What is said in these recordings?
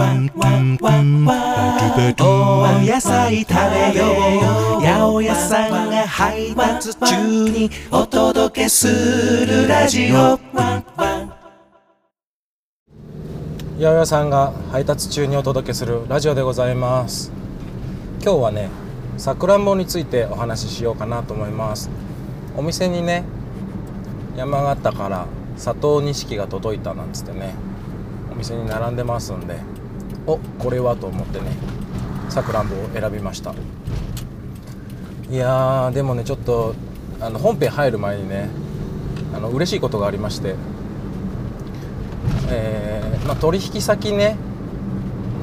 お野菜食べよう八百屋さんが配達中にお届けするラジオ八百屋さんが配達中にお届けするラジオでございます今日はねさくらんぼについてお話ししようかなと思いますお店にね山形から佐藤錦が届いたなんつってねお店に並んでますんでおこれはと思ってね。さくらんぼを選びました。いやーでもねちょっとあの本編入る前にねあの嬉しいことがありまして。えーまあ、取引先ね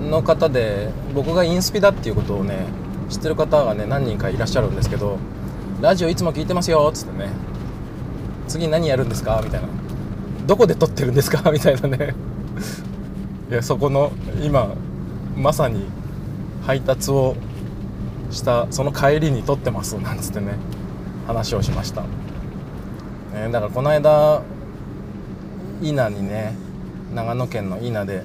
の方で僕がインスピだっていうことをね知ってる方がね何人かいらっしゃるんですけど「ラジオいつも聞いてますよ」っつってね「次何やるんですか?」みたいな「どこで撮ってるんですか?」みたいなね。いやそこの今まさに配達をしたその帰りに撮ってますなんつってね話をしました、ね、だからこの間伊那にね長野県の伊那で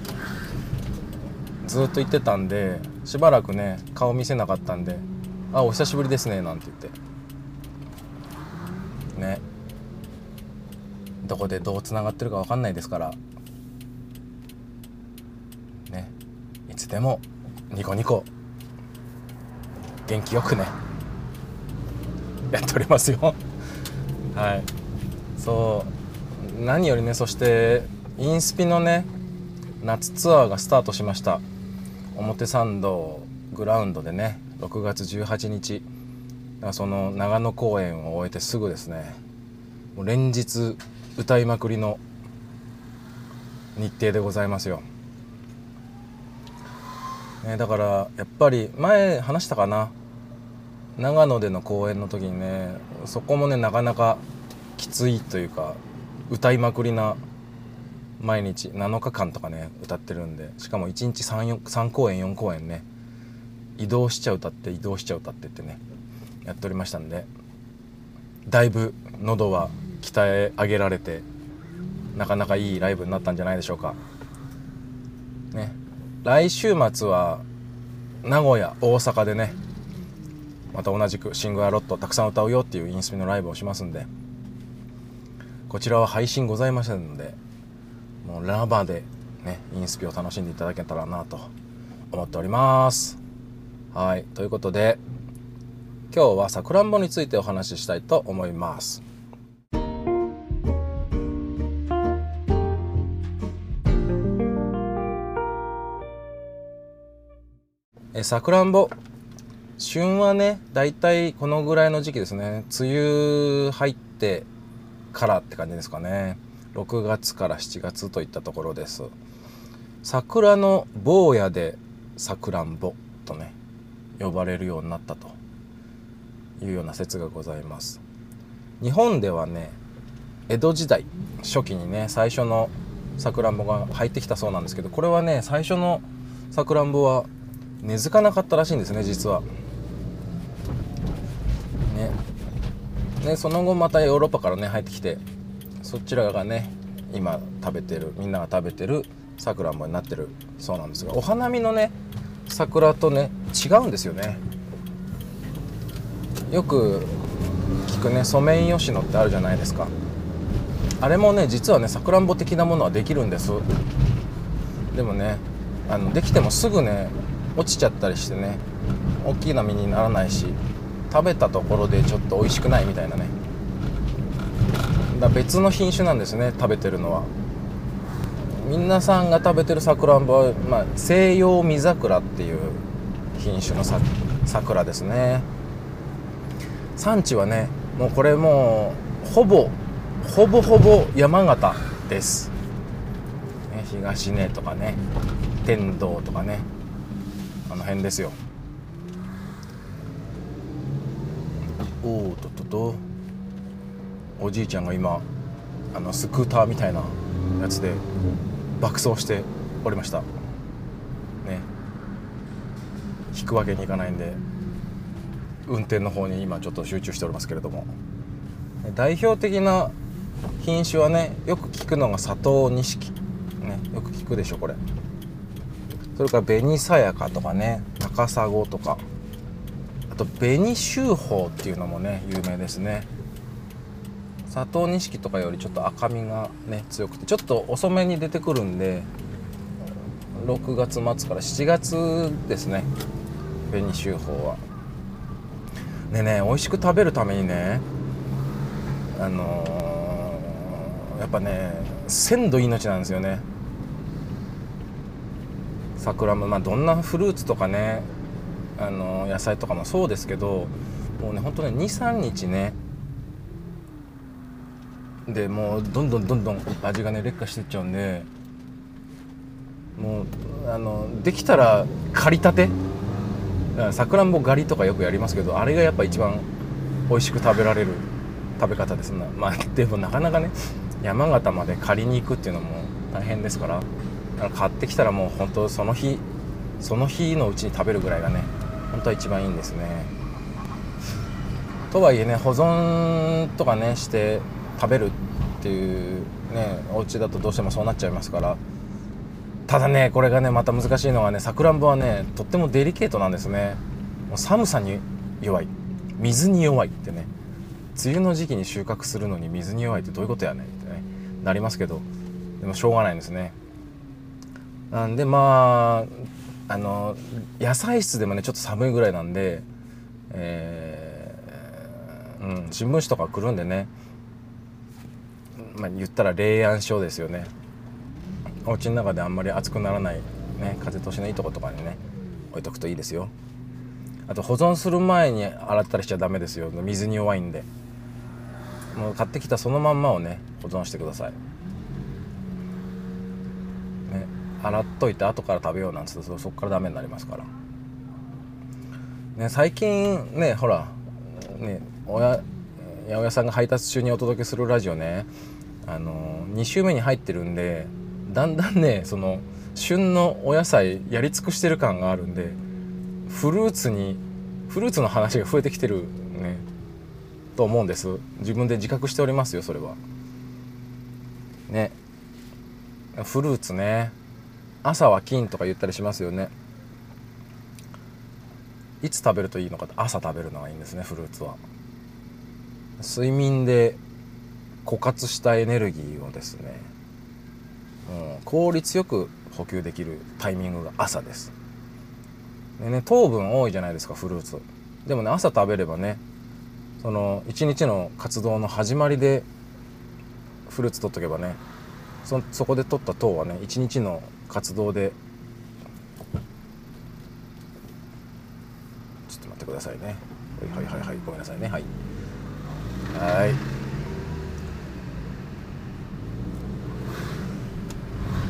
ずっと行ってたんでしばらくね顔見せなかったんで「あお久しぶりですね」なんて言って。ね。どこでどうつながってるか分かんないですからねいつでもニコニコ。元気よくね。やっておりますよ。はい。そう。何よりねそしてインスピのね夏ツアーがスタートしました。表参道グラウンドでね6月18日。その長野公演を終えてすぐですね。もう連日歌いまくりの日程でございますよ、ね、だからやっぱり前話したかな。長野での公演の時にねそこもねなかなかきついというか歌いまくりな毎日7日間とかね歌ってるんでしかも1日 3, 3公演4公演ね移動しちゃう歌って移動しちゃう歌ってってねやっておりましたんでだいぶ喉は鍛え上げられてなかなかいいライブになったんじゃないでしょうか。ね。来週末は名古屋大阪でねまた同じくシングルロットたくさん歌うよっていうインスピのライブをしますんでこちらは配信ございませんのでもうラバーでねインスピを楽しんでいただけたらなと思っております。はいということで今日はさくらんぼについてお話ししたいと思います。さくらんぼ。旬はねだいたいこのぐらいの時期ですね。梅雨入ってからって感じですかね。6月から7月といったところです。桜の坊やでさくらんぼとね呼ばれるようになったというような説がございます。日本ではね江戸時代初期にね最初のさくらんぼが入ってきたそうなんですけどこれはね最初のさくらんぼは根付かなかったらしいんですね実は。ね。ねその後またヨーロッパからね入ってきてそちらがね今食べてるみんなが食べてるさくらんぼになってる。そうなんですがお花見のね桜とね違うんですよね。よく聞くねソメイヨシノってあるじゃないですか。あれもね実はねさくらんぼ的なものはできるんです。でもねあのできてもすぐね落ちちゃったりしてね大きな実にならないし食べたところでちょっと美味しくないみたいなね。だ別の品種なんですね食べてるのは。皆さんが食べてるさくらんぼは、まあ、西洋実桜っていう品種のさ桜ですね。産地はねもうこれもうほぼほぼほぼ山形です、ね、東根とかね天童とかね。あの辺ですよ。おおととと。おじいちゃんが今あのスクーターみたいなやつで爆走しておりました。ね。引くわけにいかないんで運転の方に今ちょっと集中しておりますけれども。代表的な品種はねよく聞くのが佐藤錦。ねよく聞くでしょこれ。それから紅さやかとかね高砂とか。あと紅秀峰っていうのもね有名ですね。佐藤錦とかよりちょっと赤みがね強くてちょっと遅めに出てくるんで6月末から7月ですね。紅秀峰は。でね美味しく食べるためにねあのーやっぱね鮮度命なんですよね。桜もまあどんなフルーツとかねあの野菜とかもそうですけどもうねほんとね23日ねでもうどんどんどんどん味がね劣化してっちゃうんでもうあのできたら刈りたてさくらんぼ狩りとかよくやりますけどあれがやっぱ一番美味しく食べられる食べ方です。なまあでもなかなかね山形まで借りに行くっていうのも大変ですから。買ってきたらもう本当その日その日のうちに食べるぐらいがね本当は一番いいんですね。とはいえね保存とかねして食べるっていうねお家だとどうしてもそうなっちゃいますから。ただねこれがねまた難しいのがねさくらんぼはねとってもデリケートなんですね。もう寒さに弱い。水に弱いってね。梅雨の時期に収穫するのに水に弱いってどういうことやねんってねなりますけど。でもしょうがないんですね。なんでまああの野菜室でもねちょっと寒いぐらいなんでえーうん、新聞紙とか来るんでねまあ言ったら冷暗所ですよね。お家の中であんまり暑くならない、ね、風通しのいいとことかにね置いとくといいですよ。あと保存する前に洗ったりしちゃダメですよ。水に弱いんで。もう買ってきたそのまんまをね保存してください、ね、洗っといて後から食べようなんつってそそこからダメになりますから、ね、最近ねほらね親八百屋さんが配達中にお届けするラジオねあの2週目に入ってるんでだんだんねその旬のお野菜やり尽くしてる感があるんでフルーツにフルーツの話が増えてきてるねと思うんです。自分で自覚しておりますよそれは。ね。フルーツね。朝は金とか言ったりしますよね。いつ食べるといいのかって朝食べるのがいいんですねフルーツは。睡眠で枯渇したエネルギーをですね、うん、効率よく補給できるタイミングが朝です。でね糖分多いじゃないですかフルーツ。でもね朝食べればねその一日の活動の始まりでフルーツ取っとけばねそそこで取った糖はね一日の活動で。ちょっと待ってくださいね。はいはいはいはい。ごめんなさいね。はい。はい。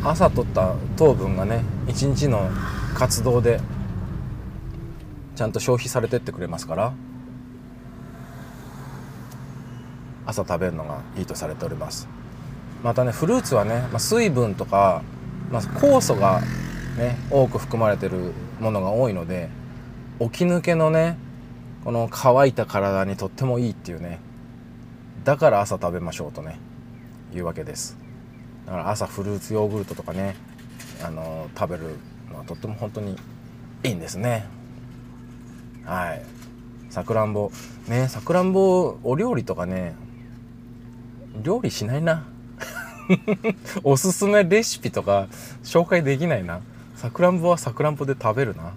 朝取った糖分がね一日の活動でちゃんと消費されてってくれますから。朝食べるのがいいとされております。またねフルーツはね、まあ、水分とか、まあ、酵素がね多く含まれてるものが多いので起き抜けのねこの乾いた体にとってもいいっていうね。だから朝食べましょうとねいうわけです。だから朝フルーツヨーグルトとかねあの食べるのはとっても本当にいいんですね。はい。さくらんぼ。ねさくらんぼお料理とかね料理しないな。おすすめレシピとか紹介できないな。さくらんぼはさくらんぼで食べるな。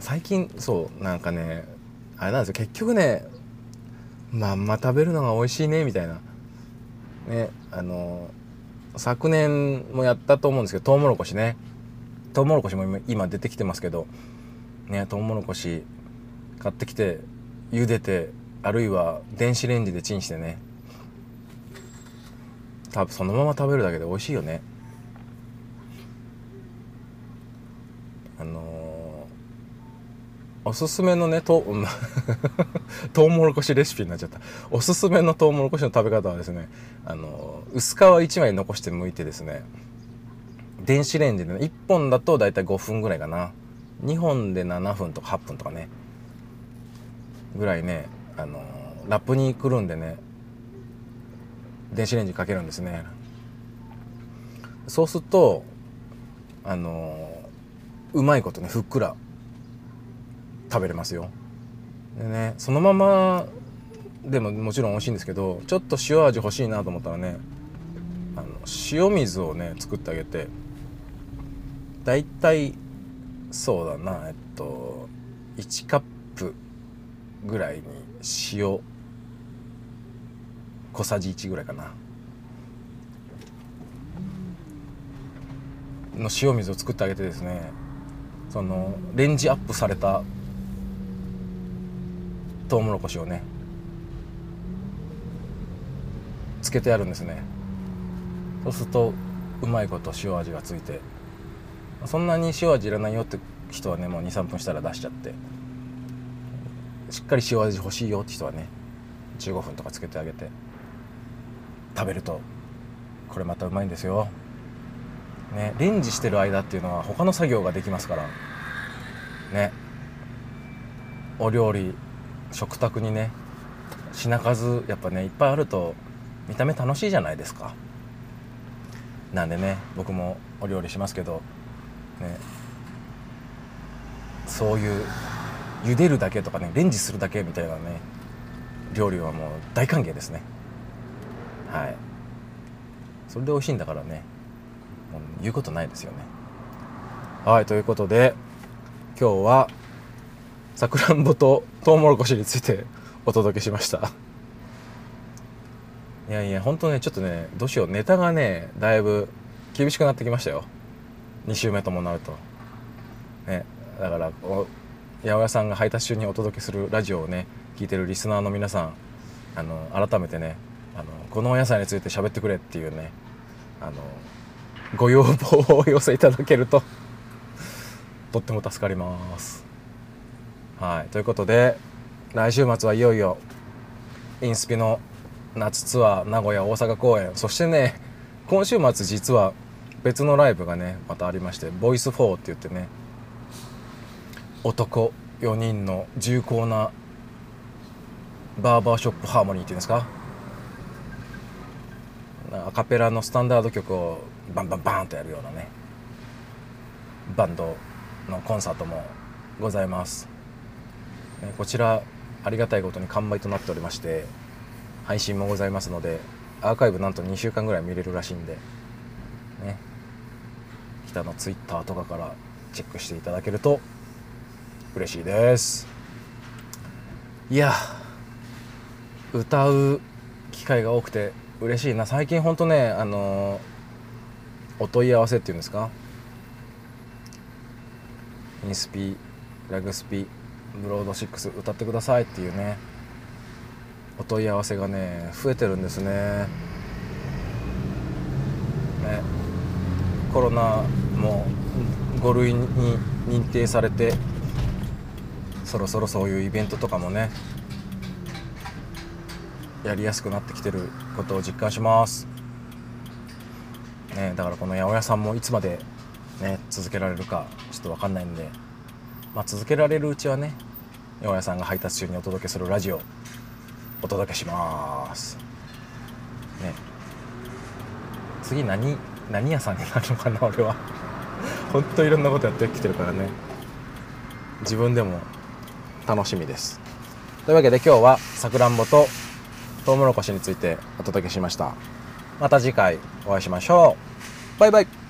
最近そうなんかねあれなんですよ。結局ねまんま食べるのが美味しいねみたいな。ねあの昨年もやったと思うんですけどトウモロコシね。トウモロコシも今出てきてますけどねトウモロコシ買ってきて茹でてあるいは電子レンジでチンしてね。多分そのまま食べるだけで美味しいよね。あのーおすすめのねと トウモロコシレシピになっちゃった。おすすめのトウモロコシの食べ方はですねあのー薄皮1枚残して剥いてですね電子レンジで、ね、1本だと大体5分ぐらいかな。2本で7分とか8分とかね。ぐらいねあのーラップにくるんでね電子レンジかけるんですね。そうするとあのうまいことねふっくら食べれますよ。でねそのままでももちろん美味しいんですけどちょっと塩味欲しいなと思ったらねあの塩水をね作ってあげてだいたいそうだなえっと1カップぐらいに塩小さじ1ぐらいかな。の塩水を作ってあげてですねそのレンジアップされたトウモロコシをねつけてやるんですね。そうするとうまいこと塩味がついてそんなに塩味いらないよって人はねもう23分したら出しちゃってしっかり塩味欲しいよって人はね15分とかつけてあげて。食べると。これまたうまいんですよ、ね、レンジしてる間っていうのは他の作業ができますから。ね。お料理食卓にね品数やっぱねいっぱいあると見た目楽しいじゃないですか。なんでね僕もお料理しますけどね。そういう茹でるだけとかねレンジするだけみたいなね料理はもう大歓迎ですね。はい。それで美味しいんだからね。う言うことないですよね。はいということで今日はさくらんぼとトウモロコシについて お届けしました。いやいや本当ねちょっとねどうしよう。ネタがねだいぶ厳しくなってきましたよ。2週目ともなると。ねだから八百屋さんが配達中にお届けするラジオをね聞いてるリスナーの皆さんあの改めてねあのこのお野菜について喋ってくれっていうねあのご要望をお寄せいただけるととっても助かります。はい。ということで来週末はいよいよインスピの夏ツアー名古屋大阪公演。そしてね今週末実は別のライブがねまたありましてボイス4って言ってね男4人の重厚なバーバーショップハーモニーっていうんですかアカペラのスタンダード曲をバンバンバンとやるようなねバンドのコンサートもございます。こちらありがたいことに完売となっておりまして配信もございますのでアーカイブなんと2週間ぐらい見れるらしいんでね。北のツイッターとかからチェックしていただけると嬉しいです。いや歌う機会が多くて嬉しいな。最近ほんとねあのお問い合わせっていうんですか？インスピラグスピブロード6歌ってくださいっていうねお問い合わせがね増えてるんですね。ね。コロナも5類に認定されてそろそろそういうイベントとかもねやりやすくなってきてることを実感します、ね、だからこの八百屋さんもいつまで、ね、続けられるかちょっと分かんないんで、まあ、続けられるうちはね八百屋さんが配達中にお届けするラジオお届けします。ね。次何何屋さんになるのかな俺は。本当いろんなことやってきてるからね。自分でも楽しみです。というわけで今日はさくらんぼとトウモロコシについてお届けしました。また次回お会いしましょう。バイバイ。